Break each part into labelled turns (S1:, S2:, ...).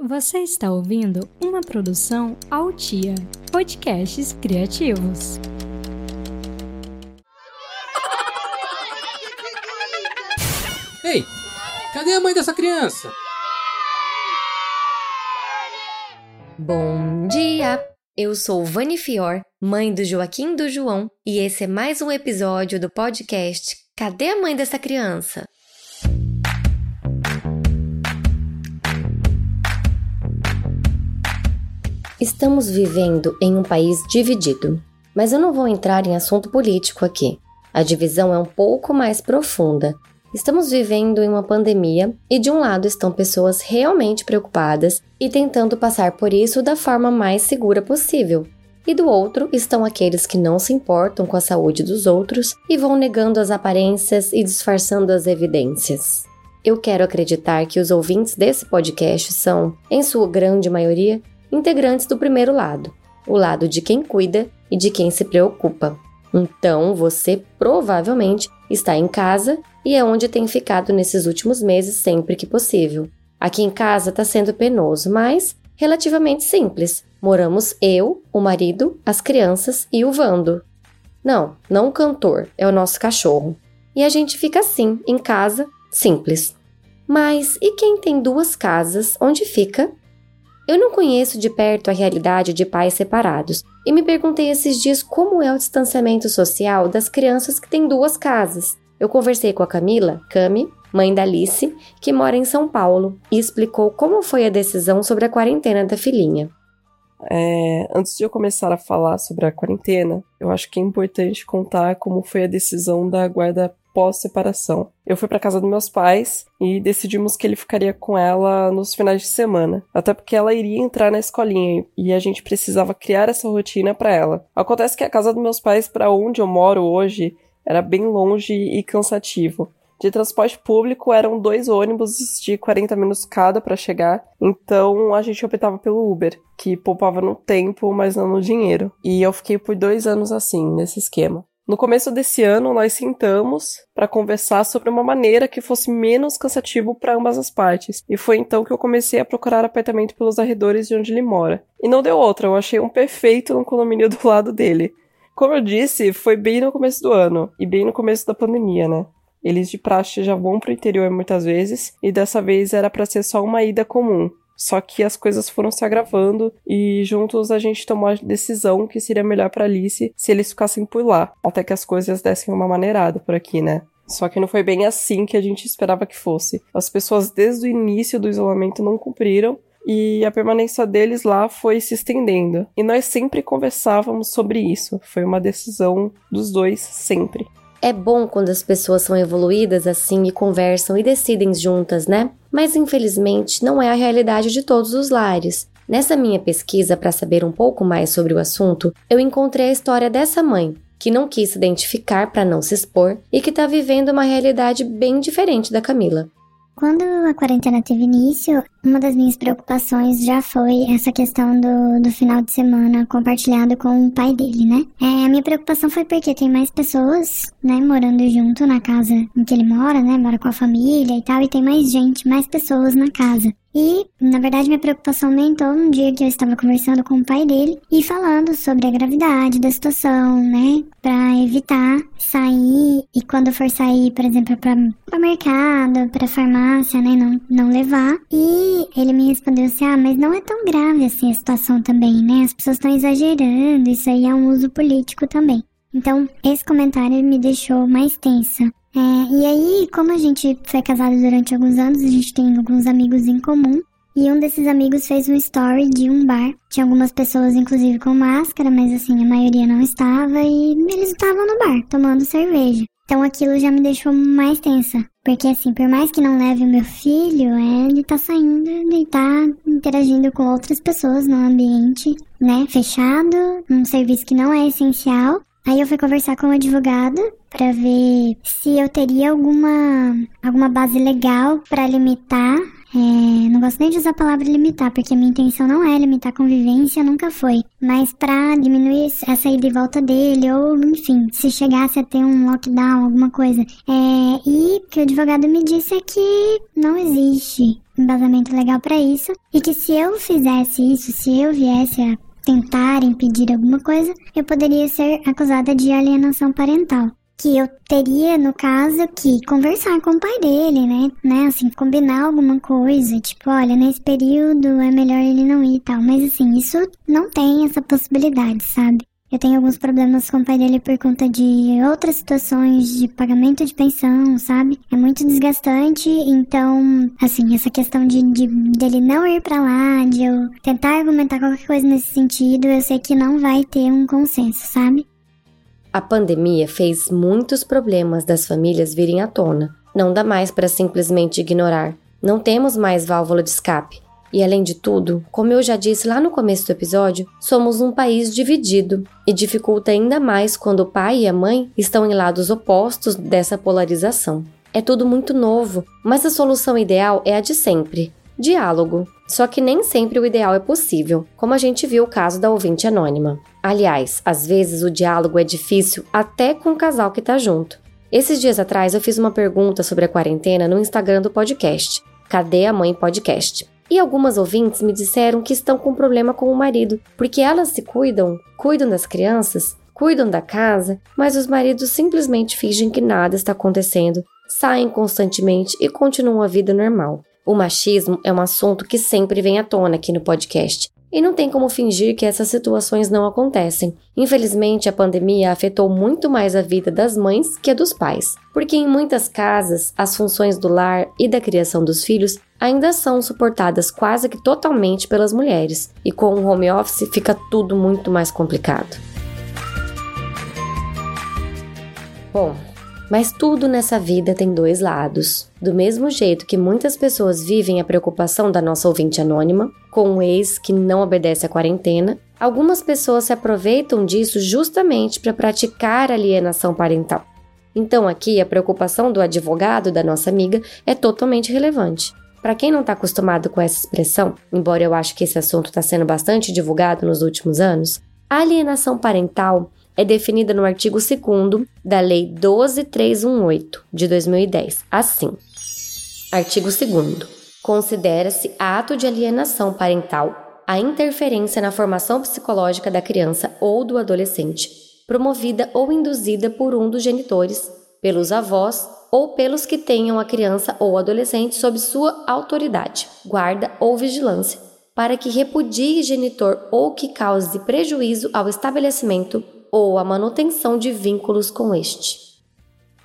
S1: Você está ouvindo uma produção Altia, podcasts criativos.
S2: Ei, cadê a mãe dessa criança?
S3: Bom dia! Eu sou Vani Fior, mãe do Joaquim do João, e esse é mais um episódio do podcast Cadê a mãe dessa criança? Estamos vivendo em um país dividido, mas eu não vou entrar em assunto político aqui. A divisão é um pouco mais profunda. Estamos vivendo em uma pandemia e, de um lado, estão pessoas realmente preocupadas e tentando passar por isso da forma mais segura possível. E do outro estão aqueles que não se importam com a saúde dos outros e vão negando as aparências e disfarçando as evidências. Eu quero acreditar que os ouvintes desse podcast são, em sua grande maioria, integrantes do primeiro lado, o lado de quem cuida e de quem se preocupa. Então, você provavelmente está em casa e é onde tem ficado nesses últimos meses sempre que possível. Aqui em casa está sendo penoso, mas relativamente simples. Moramos eu, o marido, as crianças e o Vando. Não, não o cantor, é o nosso cachorro. E a gente fica assim, em casa, simples. Mas e quem tem duas casas, onde fica eu não conheço de perto a realidade de pais separados e me perguntei esses dias como é o distanciamento social das crianças que têm duas casas. Eu conversei com a Camila, Cami, mãe da Alice, que mora em São Paulo, e explicou como foi a decisão sobre a quarentena da filhinha.
S4: É, antes de eu começar a falar sobre a quarentena, eu acho que é importante contar como foi a decisão da guarda pós-separação. Eu fui para casa dos meus pais e decidimos que ele ficaria com ela nos finais de semana, até porque ela iria entrar na escolinha e a gente precisava criar essa rotina para ela. Acontece que a casa dos meus pais para onde eu moro hoje era bem longe e cansativo. De transporte público eram dois ônibus de 40 minutos cada para chegar, então a gente optava pelo Uber, que poupava no tempo, mas não no dinheiro. E eu fiquei por dois anos assim, nesse esquema. No começo desse ano, nós sentamos para conversar sobre uma maneira que fosse menos cansativo para ambas as partes, e foi então que eu comecei a procurar apartamento pelos arredores de onde ele mora. E não deu outra, eu achei um perfeito no condomínio do lado dele. Como eu disse, foi bem no começo do ano, e bem no começo da pandemia, né? Eles de praxe já vão pro interior muitas vezes, e dessa vez era para ser só uma ida comum. Só que as coisas foram se agravando e juntos a gente tomou a decisão que seria melhor para Alice se eles ficassem por lá, até que as coisas dessem uma maneirada por aqui, né? Só que não foi bem assim que a gente esperava que fosse. As pessoas desde o início do isolamento não cumpriram e a permanência deles lá foi se estendendo. E nós sempre conversávamos sobre isso. Foi uma decisão dos dois sempre.
S3: É bom quando as pessoas são evoluídas assim e conversam e decidem juntas, né? Mas infelizmente não é a realidade de todos os lares. Nessa minha pesquisa para saber um pouco mais sobre o assunto, eu encontrei a história dessa mãe, que não quis se identificar para não se expor e que está vivendo uma realidade bem diferente da Camila.
S5: Quando a quarentena teve início, uma das minhas preocupações já foi essa questão do, do final de semana compartilhado com o pai dele, né? É, a minha preocupação foi porque tem mais pessoas, né, morando junto na casa em que ele mora, né? Mora com a família e tal, e tem mais gente, mais pessoas na casa. E, na verdade, minha preocupação aumentou um dia que eu estava conversando com o pai dele e falando sobre a gravidade da situação, né? Pra evitar sair e quando for sair, por exemplo, para o mercado, para farmácia, né? Não, não levar. E ele me respondeu assim: ah, mas não é tão grave assim a situação também, né? As pessoas estão exagerando, isso aí é um uso político também. Então, esse comentário me deixou mais tensa. É, e aí, como a gente foi casado durante alguns anos, a gente tem alguns amigos em comum. E um desses amigos fez um story de um bar. Tinha algumas pessoas, inclusive, com máscara, mas assim, a maioria não estava. E eles estavam no bar, tomando cerveja. Então aquilo já me deixou mais tensa. Porque assim, por mais que não leve o meu filho, é, ele tá saindo, ele tá interagindo com outras pessoas no ambiente, né, fechado, um serviço que não é essencial. Aí eu fui conversar com o advogado para ver se eu teria alguma alguma base legal para limitar é, não gosto nem de usar a palavra limitar, porque a minha intenção não é limitar a convivência, nunca foi. Mas para diminuir essa ida e volta dele, ou enfim, se chegasse a ter um lockdown, alguma coisa. É, e o que o advogado me disse é que não existe embasamento legal para isso e que se eu fizesse isso, se eu viesse a tentar impedir alguma coisa, eu poderia ser acusada de alienação parental que eu teria, no caso, que conversar com o pai dele, né? né? Assim, combinar alguma coisa, tipo, olha, nesse período é melhor ele não ir e tal. Mas assim, isso não tem essa possibilidade, sabe? Eu tenho alguns problemas com o pai dele por conta de outras situações de pagamento de pensão, sabe? É muito desgastante, então, assim, essa questão de, de dele não ir para lá, de eu tentar argumentar qualquer coisa nesse sentido, eu sei que não vai ter um consenso, sabe?
S3: A pandemia fez muitos problemas das famílias virem à tona. Não dá mais para simplesmente ignorar. Não temos mais válvula de escape. E além de tudo, como eu já disse lá no começo do episódio, somos um país dividido e dificulta ainda mais quando o pai e a mãe estão em lados opostos dessa polarização. É tudo muito novo, mas a solução ideal é a de sempre: diálogo. Só que nem sempre o ideal é possível, como a gente viu o caso da ouvinte anônima. Aliás, às vezes o diálogo é difícil até com o casal que tá junto. Esses dias atrás eu fiz uma pergunta sobre a quarentena no Instagram do podcast, Cadê a Mãe Podcast? E algumas ouvintes me disseram que estão com problema com o marido, porque elas se cuidam, cuidam das crianças, cuidam da casa, mas os maridos simplesmente fingem que nada está acontecendo, saem constantemente e continuam a vida normal. O machismo é um assunto que sempre vem à tona aqui no podcast. E não tem como fingir que essas situações não acontecem. Infelizmente, a pandemia afetou muito mais a vida das mães que a dos pais, porque em muitas casas as funções do lar e da criação dos filhos ainda são suportadas quase que totalmente pelas mulheres, e com o home office fica tudo muito mais complicado. Bom, mas tudo nessa vida tem dois lados. Do mesmo jeito que muitas pessoas vivem a preocupação da nossa ouvinte anônima, com um ex que não obedece à quarentena, algumas pessoas se aproveitam disso justamente para praticar alienação parental. Então, aqui, a preocupação do advogado da nossa amiga é totalmente relevante. Para quem não está acostumado com essa expressão, embora eu acho que esse assunto está sendo bastante divulgado nos últimos anos, a alienação parental é definida no artigo 2 da Lei 12318 de 2010, assim: Artigo 2. Considera-se ato de alienação parental a interferência na formação psicológica da criança ou do adolescente, promovida ou induzida por um dos genitores, pelos avós ou pelos que tenham a criança ou adolescente sob sua autoridade, guarda ou vigilância, para que repudie genitor ou que cause prejuízo ao estabelecimento ou a manutenção de vínculos com este.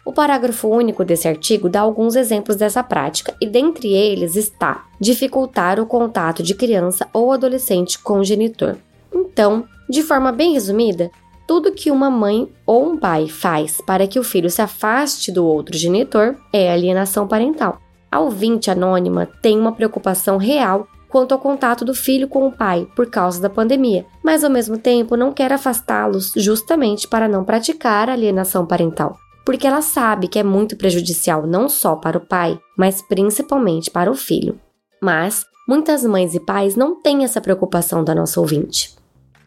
S3: O parágrafo único desse artigo dá alguns exemplos dessa prática, e dentre eles está dificultar o contato de criança ou adolescente com o genitor. Então, de forma bem resumida, tudo que uma mãe ou um pai faz para que o filho se afaste do outro genitor é alienação parental. A ouvinte anônima tem uma preocupação real quanto ao contato do filho com o pai por causa da pandemia, mas ao mesmo tempo não quer afastá-los justamente para não praticar alienação parental, porque ela sabe que é muito prejudicial não só para o pai, mas principalmente para o filho. Mas muitas mães e pais não têm essa preocupação da nossa ouvinte.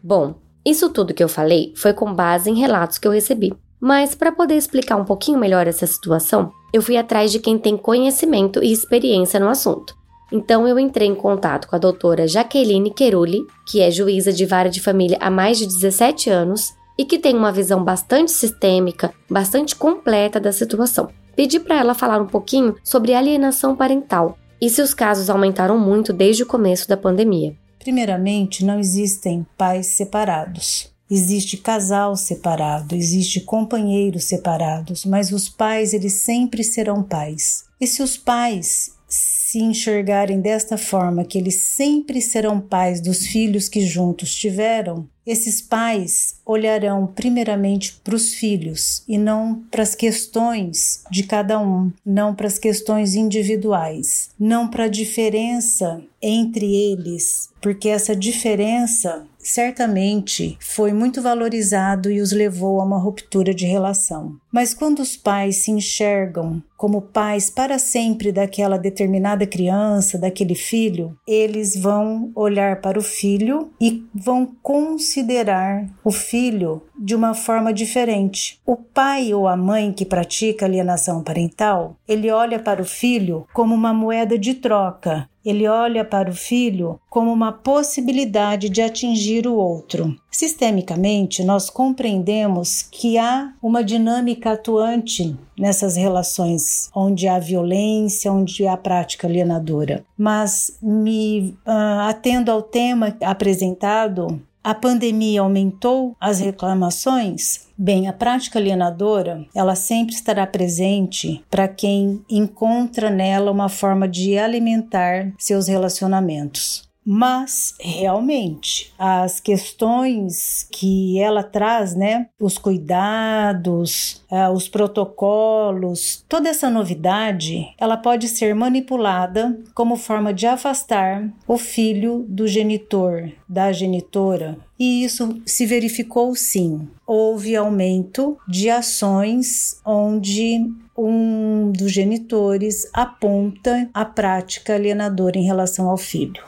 S3: Bom, isso tudo que eu falei foi com base em relatos que eu recebi. Mas para poder explicar um pouquinho melhor essa situação, eu fui atrás de quem tem conhecimento e experiência no assunto. Então eu entrei em contato com a doutora Jaqueline Queruli, que é juíza de vara de família há mais de 17 anos e que tem uma visão bastante sistêmica, bastante completa da situação. Pedi para ela falar um pouquinho sobre alienação parental e se os casos aumentaram muito desde o começo da pandemia.
S6: Primeiramente, não existem pais separados. Existe casal separado, existe companheiros separados, mas os pais eles sempre serão pais. E se os pais se enxergarem desta forma, que eles sempre serão pais dos filhos que juntos tiveram, esses pais olharão primeiramente para os filhos e não para as questões de cada um, não para as questões individuais, não para a diferença entre eles, porque essa diferença certamente foi muito valorizado e os levou a uma ruptura de relação. Mas quando os pais se enxergam como pais para sempre daquela determinada criança, daquele filho, eles vão olhar para o filho e vão considerar o filho de uma forma diferente. O pai ou a mãe que pratica alienação parental, ele olha para o filho como uma moeda de troca ele olha para o filho como uma possibilidade de atingir o outro. Sistemicamente, nós compreendemos que há uma dinâmica atuante nessas relações, onde há violência, onde há prática alienadora. Mas, me uh, atendo ao tema apresentado, a pandemia aumentou as reclamações? Bem, a prática alienadora, ela sempre estará presente para quem encontra nela uma forma de alimentar seus relacionamentos. Mas realmente as questões que ela traz, né, os cuidados, uh, os protocolos, toda essa novidade, ela pode ser manipulada como forma de afastar o filho do genitor, da genitora. E isso se verificou sim. Houve aumento de ações onde um dos genitores aponta a prática alienadora em relação ao filho.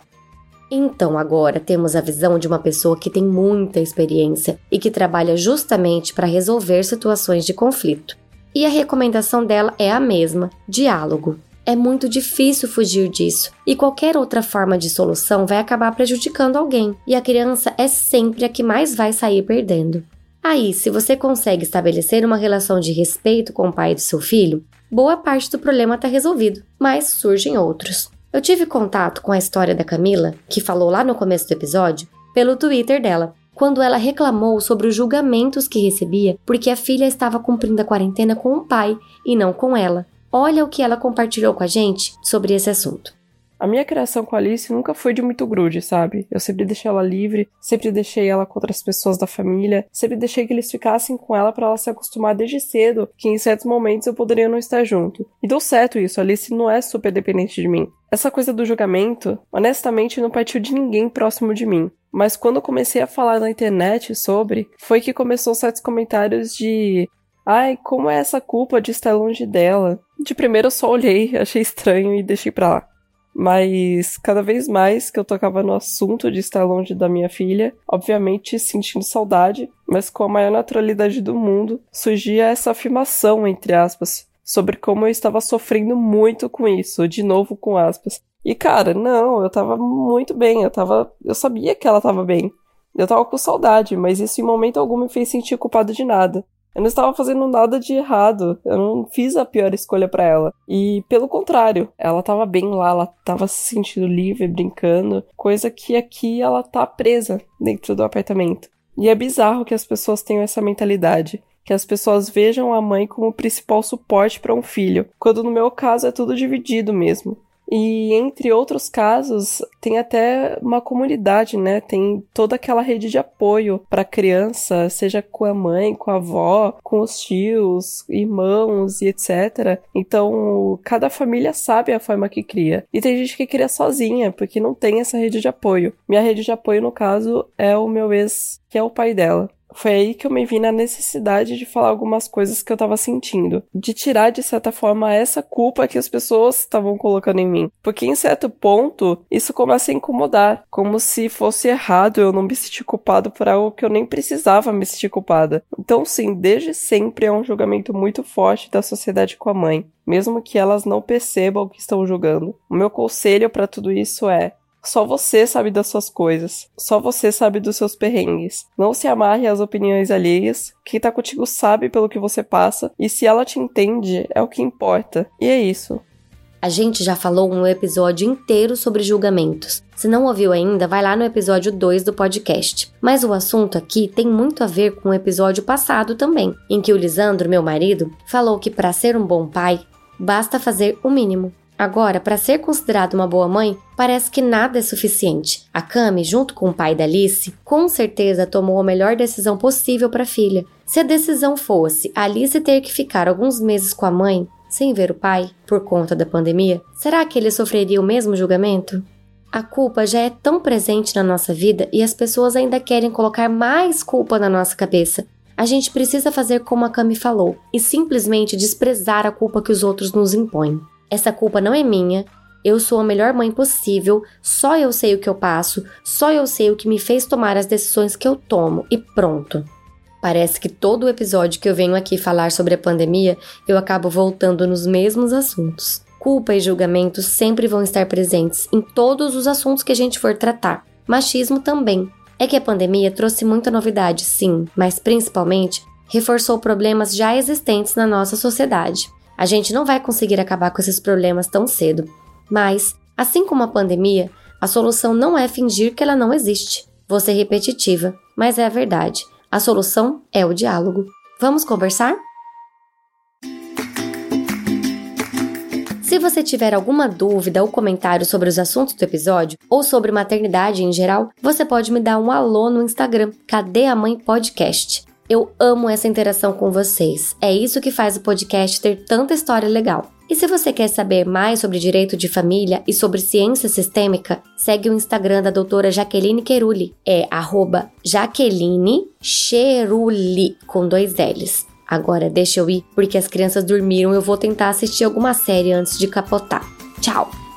S3: Então agora temos a visão de uma pessoa que tem muita experiência e que trabalha justamente para resolver situações de conflito. E a recomendação dela é a mesma: diálogo. É muito difícil fugir disso, e qualquer outra forma de solução vai acabar prejudicando alguém, e a criança é sempre a que mais vai sair perdendo. Aí, se você consegue estabelecer uma relação de respeito com o pai do seu filho, boa parte do problema está resolvido, mas surgem outros. Eu tive contato com a história da Camila, que falou lá no começo do episódio, pelo Twitter dela, quando ela reclamou sobre os julgamentos que recebia porque a filha estava cumprindo a quarentena com o pai e não com ela. Olha o que ela compartilhou com a gente sobre esse assunto.
S4: A minha criação com a Alice nunca foi de muito grude, sabe? Eu sempre deixei ela livre, sempre deixei ela com outras pessoas da família, sempre deixei que eles ficassem com ela para ela se acostumar desde cedo, que em certos momentos eu poderia não estar junto. E deu certo isso, a Alice não é super dependente de mim. Essa coisa do julgamento, honestamente, não partiu de ninguém próximo de mim. Mas quando eu comecei a falar na internet sobre, foi que começou certos comentários de Ai, como é essa culpa de estar longe dela? De primeiro eu só olhei, achei estranho e deixei pra lá. Mas cada vez mais que eu tocava no assunto de estar longe da minha filha, obviamente sentindo saudade, mas com a maior naturalidade do mundo, surgia essa afirmação, entre aspas, sobre como eu estava sofrendo muito com isso, de novo com aspas. E cara, não, eu tava muito bem, eu tava. Eu sabia que ela tava bem. Eu tava com saudade, mas isso em momento algum me fez sentir culpado de nada. Eu não estava fazendo nada de errado. Eu não fiz a pior escolha para ela. E pelo contrário, ela estava bem lá, ela estava se sentindo livre, brincando, coisa que aqui ela tá presa dentro do apartamento. E é bizarro que as pessoas tenham essa mentalidade, que as pessoas vejam a mãe como o principal suporte para um filho, quando no meu caso é tudo dividido mesmo. E entre outros casos, tem até uma comunidade, né? Tem toda aquela rede de apoio para criança, seja com a mãe, com a avó, com os tios, irmãos e etc. Então, cada família sabe a forma que cria. E tem gente que cria sozinha, porque não tem essa rede de apoio. Minha rede de apoio, no caso, é o meu ex, que é o pai dela foi aí que eu me vi na necessidade de falar algumas coisas que eu tava sentindo. De tirar, de certa forma, essa culpa que as pessoas estavam colocando em mim. Porque em certo ponto, isso começa a incomodar. Como se fosse errado eu não me sentir culpado por algo que eu nem precisava me sentir culpada. Então, sim, desde sempre é um julgamento muito forte da sociedade com a mãe. Mesmo que elas não percebam o que estão julgando. O meu conselho para tudo isso é: só você sabe das suas coisas. Só você sabe dos seus perrengues. Não se amarre às opiniões alheias. Quem tá contigo sabe pelo que você passa. E se ela te entende, é o que importa. E é isso.
S3: A gente já falou um episódio inteiro sobre julgamentos. Se não ouviu ainda, vai lá no episódio 2 do podcast. Mas o assunto aqui tem muito a ver com o episódio passado também, em que o Lisandro, meu marido, falou que para ser um bom pai, basta fazer o mínimo. Agora, para ser considerada uma boa mãe, parece que nada é suficiente. A Cami, junto com o pai da Alice, com certeza tomou a melhor decisão possível para a filha. Se a decisão fosse a Alice ter que ficar alguns meses com a mãe, sem ver o pai, por conta da pandemia, será que ele sofreria o mesmo julgamento? A culpa já é tão presente na nossa vida e as pessoas ainda querem colocar mais culpa na nossa cabeça. a gente precisa fazer como a Cami falou e simplesmente desprezar a culpa que os outros nos impõem. Essa culpa não é minha, eu sou a melhor mãe possível, só eu sei o que eu passo, só eu sei o que me fez tomar as decisões que eu tomo e pronto. Parece que todo o episódio que eu venho aqui falar sobre a pandemia, eu acabo voltando nos mesmos assuntos. Culpa e julgamento sempre vão estar presentes em todos os assuntos que a gente for tratar. Machismo também. É que a pandemia trouxe muita novidade, sim, mas principalmente reforçou problemas já existentes na nossa sociedade. A gente não vai conseguir acabar com esses problemas tão cedo, mas, assim como a pandemia, a solução não é fingir que ela não existe. Vou ser repetitiva, mas é a verdade. A solução é o diálogo. Vamos conversar? Se você tiver alguma dúvida ou comentário sobre os assuntos do episódio ou sobre maternidade em geral, você pode me dar um alô no Instagram, Cadê a Mãe Podcast. Eu amo essa interação com vocês. É isso que faz o podcast ter tanta história legal. E se você quer saber mais sobre direito de família e sobre ciência sistêmica, segue o Instagram da doutora Jaqueline Queruli. É arroba Jaqueline Cheruli, com dois L's. Agora deixa eu ir, porque as crianças dormiram. Eu vou tentar assistir alguma série antes de capotar. Tchau!